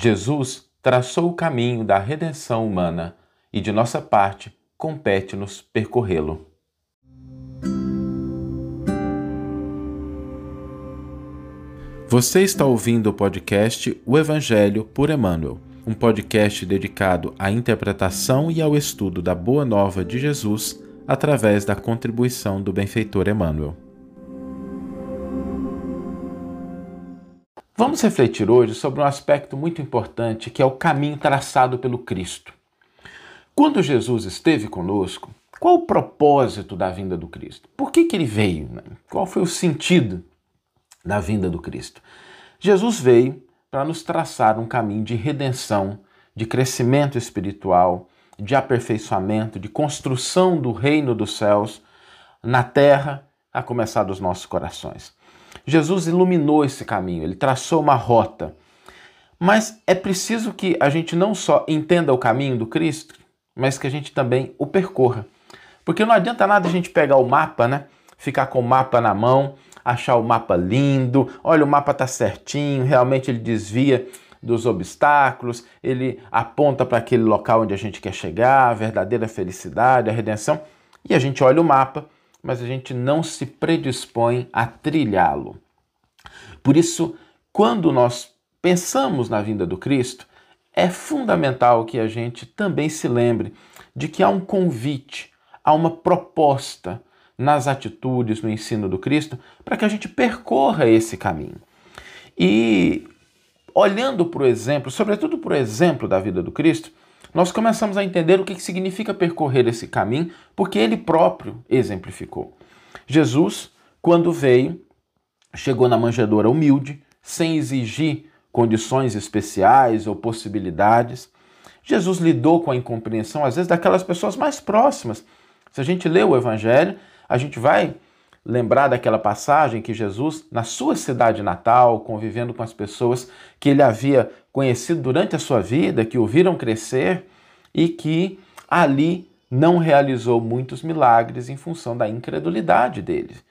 Jesus traçou o caminho da redenção humana e, de nossa parte, compete-nos percorrê-lo. Você está ouvindo o podcast O Evangelho por Emmanuel, um podcast dedicado à interpretação e ao estudo da Boa Nova de Jesus através da contribuição do benfeitor Emmanuel. Vamos refletir hoje sobre um aspecto muito importante que é o caminho traçado pelo Cristo. Quando Jesus esteve conosco, qual o propósito da vinda do Cristo? Por que, que ele veio? Né? Qual foi o sentido da vinda do Cristo. Jesus veio para nos traçar um caminho de redenção, de crescimento espiritual, de aperfeiçoamento, de construção do reino dos céus na terra, a começar dos nossos corações. Jesus iluminou esse caminho, ele traçou uma rota. Mas é preciso que a gente não só entenda o caminho do Cristo, mas que a gente também o percorra. Porque não adianta nada a gente pegar o mapa, né? Ficar com o mapa na mão achar o mapa lindo, olha, o mapa está certinho, realmente ele desvia dos obstáculos, ele aponta para aquele local onde a gente quer chegar, a verdadeira felicidade, a redenção, e a gente olha o mapa, mas a gente não se predispõe a trilhá-lo. Por isso, quando nós pensamos na vinda do Cristo, é fundamental que a gente também se lembre de que há um convite, há uma proposta nas atitudes, no ensino do Cristo, para que a gente percorra esse caminho. E olhando para o exemplo, sobretudo para o exemplo da vida do Cristo, nós começamos a entender o que significa percorrer esse caminho, porque ele próprio exemplificou. Jesus, quando veio, chegou na manjedoura humilde, sem exigir condições especiais ou possibilidades. Jesus lidou com a incompreensão, às vezes, daquelas pessoas mais próximas. Se a gente lê o Evangelho, a gente vai lembrar daquela passagem que Jesus, na sua cidade natal, convivendo com as pessoas que ele havia conhecido durante a sua vida, que o viram crescer e que ali não realizou muitos milagres em função da incredulidade deles.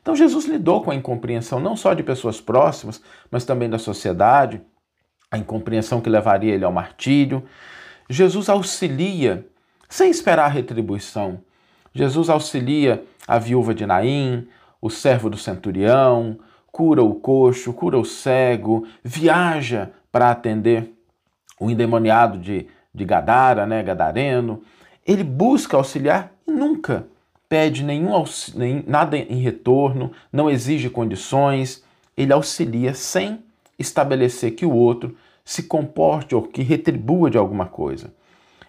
Então Jesus lidou com a incompreensão não só de pessoas próximas, mas também da sociedade, a incompreensão que levaria ele ao martírio. Jesus auxilia sem esperar retribuição. Jesus auxilia a viúva de Naim, o servo do centurião, cura o coxo, cura o cego, viaja para atender o endemoniado de, de Gadara, né, Gadareno. Ele busca auxiliar e nunca pede nenhum nem, nada em retorno, não exige condições. Ele auxilia sem estabelecer que o outro se comporte ou que retribua de alguma coisa.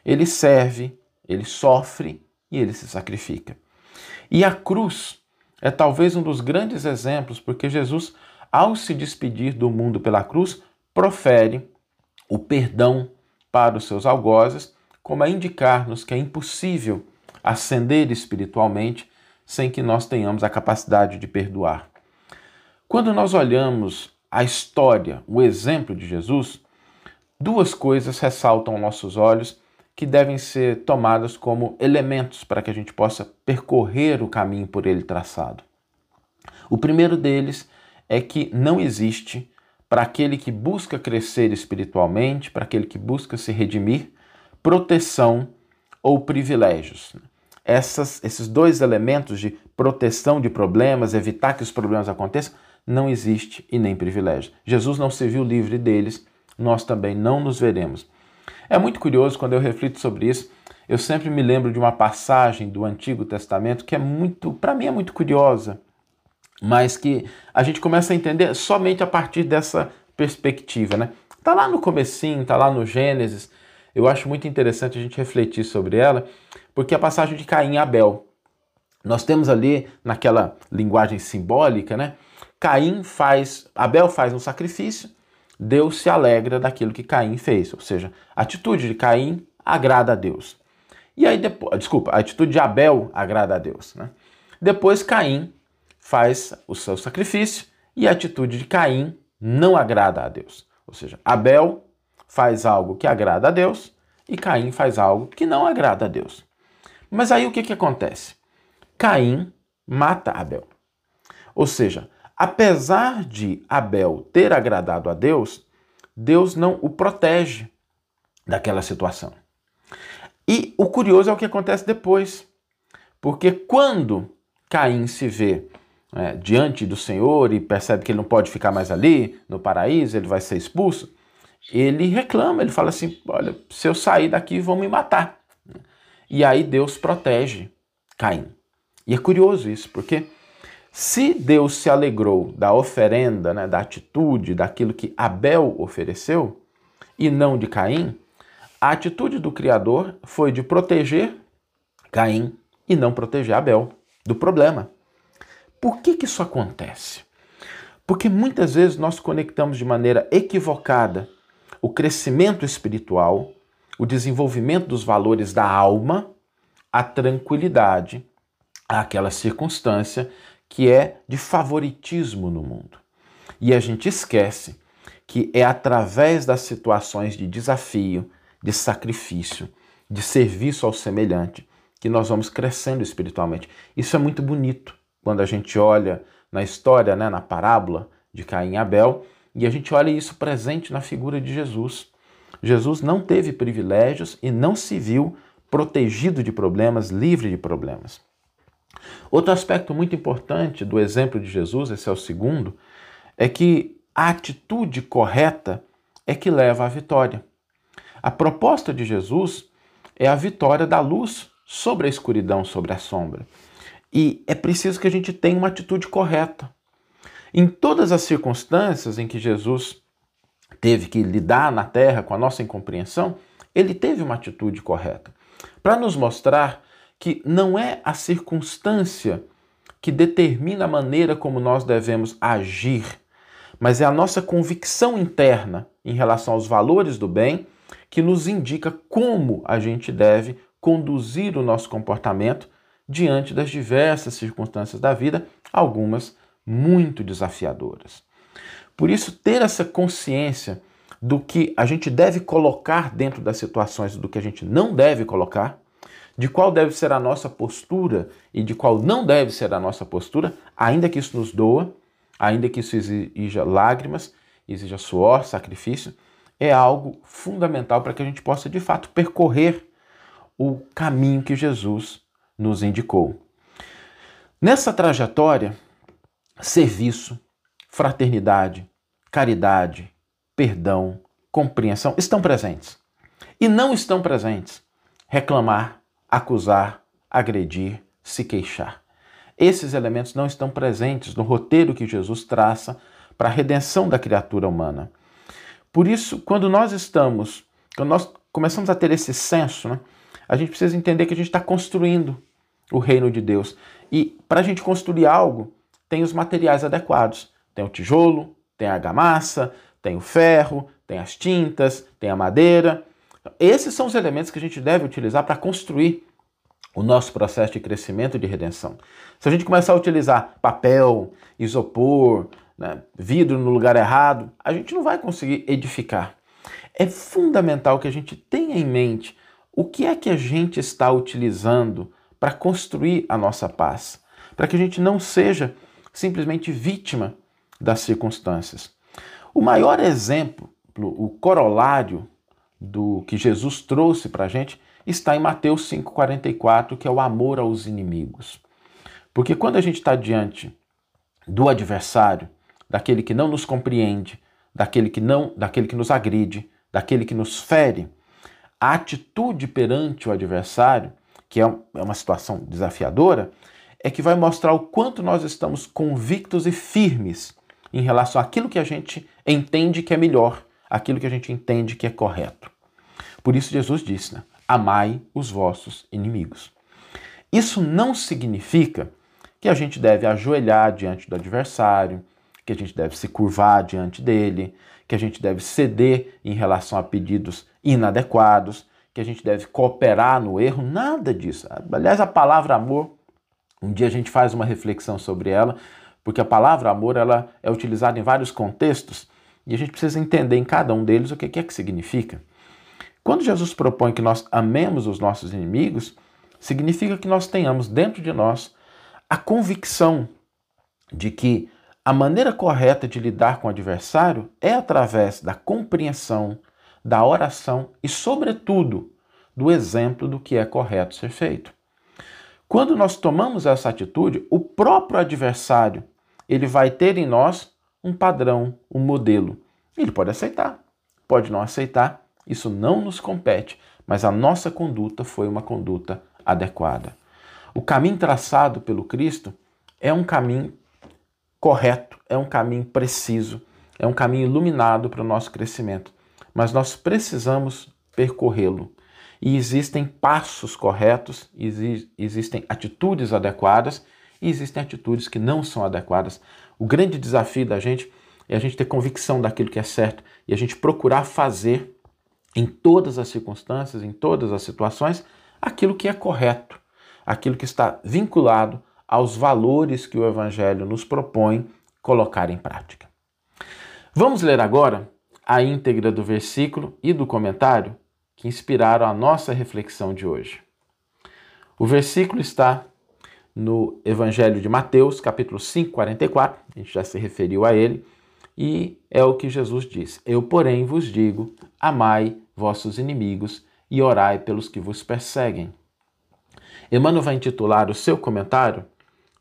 Ele serve, ele sofre e ele se sacrifica. E a cruz é talvez um dos grandes exemplos, porque Jesus, ao se despedir do mundo pela cruz, profere o perdão para os seus algozes, como a indicar-nos que é impossível ascender espiritualmente sem que nós tenhamos a capacidade de perdoar. Quando nós olhamos a história, o exemplo de Jesus, duas coisas ressaltam aos nossos olhos que devem ser tomadas como elementos para que a gente possa percorrer o caminho por ele traçado. O primeiro deles é que não existe para aquele que busca crescer espiritualmente, para aquele que busca se redimir, proteção ou privilégios. Essas, esses dois elementos de proteção de problemas, evitar que os problemas aconteçam, não existe e nem privilégio. Jesus não se viu livre deles, nós também não nos veremos. É muito curioso quando eu reflito sobre isso. Eu sempre me lembro de uma passagem do Antigo Testamento que é muito, para mim é muito curiosa, mas que a gente começa a entender somente a partir dessa perspectiva, né? Tá lá no comecinho, tá lá no Gênesis. Eu acho muito interessante a gente refletir sobre ela, porque a passagem de Caim e Abel. Nós temos ali naquela linguagem simbólica, né? Caim faz, Abel faz um sacrifício Deus se alegra daquilo que Caim fez, ou seja, a atitude de Caim agrada a Deus. E aí depois, desculpa, a atitude de Abel agrada a Deus, né? Depois Caim faz o seu sacrifício e a atitude de Caim não agrada a Deus. Ou seja, Abel faz algo que agrada a Deus e Caim faz algo que não agrada a Deus. Mas aí o que, que acontece? Caim mata Abel. Ou seja, Apesar de Abel ter agradado a Deus, Deus não o protege daquela situação. E o curioso é o que acontece depois. Porque quando Caim se vê é, diante do Senhor e percebe que ele não pode ficar mais ali, no paraíso, ele vai ser expulso, ele reclama, ele fala assim: Olha, se eu sair daqui, vão me matar. E aí Deus protege Caim. E é curioso isso, porque se Deus se alegrou da oferenda, né, da atitude, daquilo que Abel ofereceu, e não de Caim, a atitude do Criador foi de proteger Caim e não proteger Abel do problema. Por que, que isso acontece? Porque muitas vezes nós conectamos de maneira equivocada o crescimento espiritual, o desenvolvimento dos valores da alma, a tranquilidade, àquela circunstância que é de favoritismo no mundo. E a gente esquece que é através das situações de desafio, de sacrifício, de serviço ao semelhante, que nós vamos crescendo espiritualmente. Isso é muito bonito quando a gente olha na história, né, na parábola de Caim e Abel, e a gente olha isso presente na figura de Jesus. Jesus não teve privilégios e não se viu protegido de problemas, livre de problemas. Outro aspecto muito importante do exemplo de Jesus, esse é o segundo, é que a atitude correta é que leva à vitória. A proposta de Jesus é a vitória da luz sobre a escuridão, sobre a sombra. E é preciso que a gente tenha uma atitude correta. Em todas as circunstâncias em que Jesus teve que lidar na terra com a nossa incompreensão, ele teve uma atitude correta para nos mostrar que não é a circunstância que determina a maneira como nós devemos agir, mas é a nossa convicção interna em relação aos valores do bem que nos indica como a gente deve conduzir o nosso comportamento diante das diversas circunstâncias da vida, algumas muito desafiadoras. Por isso, ter essa consciência do que a gente deve colocar dentro das situações e do que a gente não deve colocar, de qual deve ser a nossa postura e de qual não deve ser a nossa postura, ainda que isso nos doa, ainda que isso exija lágrimas, exija suor, sacrifício, é algo fundamental para que a gente possa de fato percorrer o caminho que Jesus nos indicou. Nessa trajetória, serviço, fraternidade, caridade, perdão, compreensão estão presentes. E não estão presentes reclamar, acusar, agredir, se queixar. Esses elementos não estão presentes no roteiro que Jesus traça para a redenção da criatura humana. Por isso, quando nós estamos, quando nós começamos a ter esse senso, né, a gente precisa entender que a gente está construindo o reino de Deus. E para a gente construir algo, tem os materiais adequados. Tem o tijolo, tem a argamassa, tem o ferro, tem as tintas, tem a madeira. Esses são os elementos que a gente deve utilizar para construir o nosso processo de crescimento e de redenção. Se a gente começar a utilizar papel, isopor, né, vidro no lugar errado, a gente não vai conseguir edificar. É fundamental que a gente tenha em mente o que é que a gente está utilizando para construir a nossa paz, para que a gente não seja simplesmente vítima das circunstâncias. O maior exemplo, o corolário do que Jesus trouxe para a gente está em Mateus 5,44, que é o amor aos inimigos. Porque quando a gente está diante do adversário, daquele que não nos compreende, daquele que não, daquele que nos agride, daquele que nos fere, a atitude perante o adversário, que é, é uma situação desafiadora, é que vai mostrar o quanto nós estamos convictos e firmes em relação àquilo que a gente entende que é melhor, aquilo que a gente entende que é correto. Por isso Jesus disse, né? amai os vossos inimigos. Isso não significa que a gente deve ajoelhar diante do adversário, que a gente deve se curvar diante dele, que a gente deve ceder em relação a pedidos inadequados, que a gente deve cooperar no erro, nada disso. Aliás, a palavra amor um dia a gente faz uma reflexão sobre ela, porque a palavra amor ela é utilizada em vários contextos e a gente precisa entender em cada um deles o que é que significa. Quando Jesus propõe que nós amemos os nossos inimigos, significa que nós tenhamos dentro de nós a convicção de que a maneira correta de lidar com o adversário é através da compreensão, da oração e, sobretudo, do exemplo do que é correto ser feito. Quando nós tomamos essa atitude, o próprio adversário, ele vai ter em nós um padrão, um modelo. Ele pode aceitar, pode não aceitar, isso não nos compete, mas a nossa conduta foi uma conduta adequada. O caminho traçado pelo Cristo é um caminho correto, é um caminho preciso, é um caminho iluminado para o nosso crescimento, mas nós precisamos percorrê-lo. E existem passos corretos, existem atitudes adequadas e existem atitudes que não são adequadas. O grande desafio da gente é a gente ter convicção daquilo que é certo e a gente procurar fazer em todas as circunstâncias, em todas as situações, aquilo que é correto, aquilo que está vinculado aos valores que o Evangelho nos propõe colocar em prática. Vamos ler agora a íntegra do versículo e do comentário que inspiraram a nossa reflexão de hoje. O versículo está no Evangelho de Mateus, capítulo 5, 44, a gente já se referiu a ele, e é o que Jesus diz: Eu, porém, vos digo: amai vossos inimigos e orai pelos que vos perseguem. Emmanuel vai intitular o seu comentário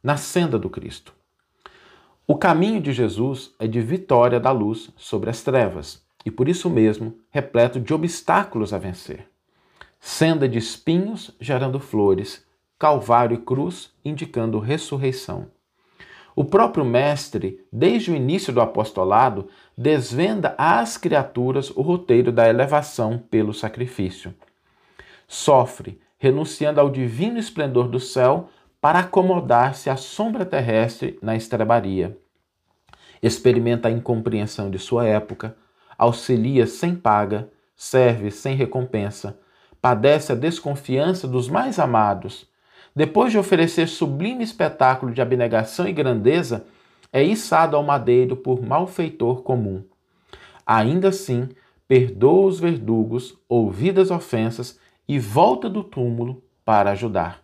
Na Senda do Cristo. O caminho de Jesus é de vitória da luz sobre as trevas e por isso mesmo repleto de obstáculos a vencer. Senda de espinhos gerando flores, calvário e cruz indicando ressurreição. O próprio Mestre, desde o início do apostolado, desvenda às criaturas o roteiro da elevação pelo sacrifício. Sofre, renunciando ao divino esplendor do céu para acomodar-se à sombra terrestre na estrebaria. Experimenta a incompreensão de sua época, auxilia sem paga, serve sem recompensa, padece a desconfiança dos mais amados. Depois de oferecer sublime espetáculo de abnegação e grandeza, é içado ao madeiro por malfeitor comum. Ainda assim, perdoa os verdugos, ouvidas ofensas e volta do túmulo para ajudar.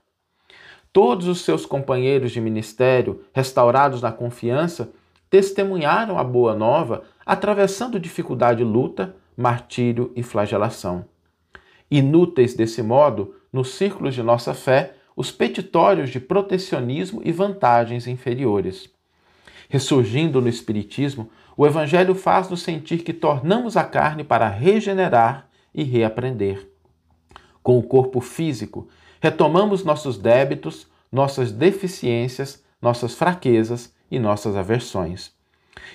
Todos os seus companheiros de ministério, restaurados na confiança, testemunharam a boa nova, atravessando dificuldade, luta, martírio e flagelação. Inúteis desse modo, nos círculos de nossa fé, os petitórios de protecionismo e vantagens inferiores. Ressurgindo no Espiritismo, o Evangelho faz-nos sentir que tornamos a carne para regenerar e reaprender. Com o corpo físico, retomamos nossos débitos, nossas deficiências, nossas fraquezas e nossas aversões.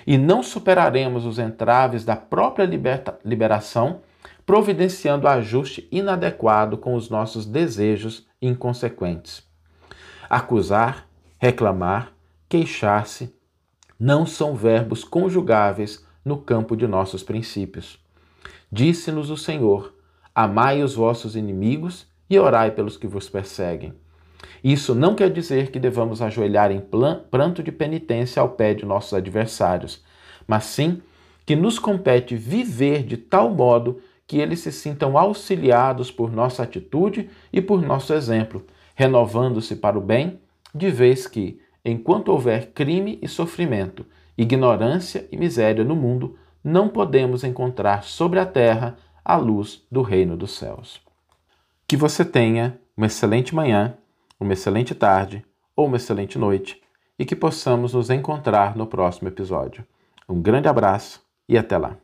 E não superaremos os entraves da própria liberta, liberação, providenciando ajuste inadequado com os nossos desejos inconsequentes. Acusar, reclamar, queixar-se não são verbos conjugáveis no campo de nossos princípios. Disse-nos o Senhor: Amai os vossos inimigos e orai pelos que vos perseguem. Isso não quer dizer que devamos ajoelhar em pranto de penitência ao pé de nossos adversários, mas sim que nos compete viver de tal modo que eles se sintam auxiliados por nossa atitude e por nosso exemplo, renovando-se para o bem, de vez que, enquanto houver crime e sofrimento, ignorância e miséria no mundo, não podemos encontrar sobre a terra a luz do reino dos céus. Que você tenha uma excelente manhã uma excelente tarde ou uma excelente noite e que possamos nos encontrar no próximo episódio. Um grande abraço e até lá!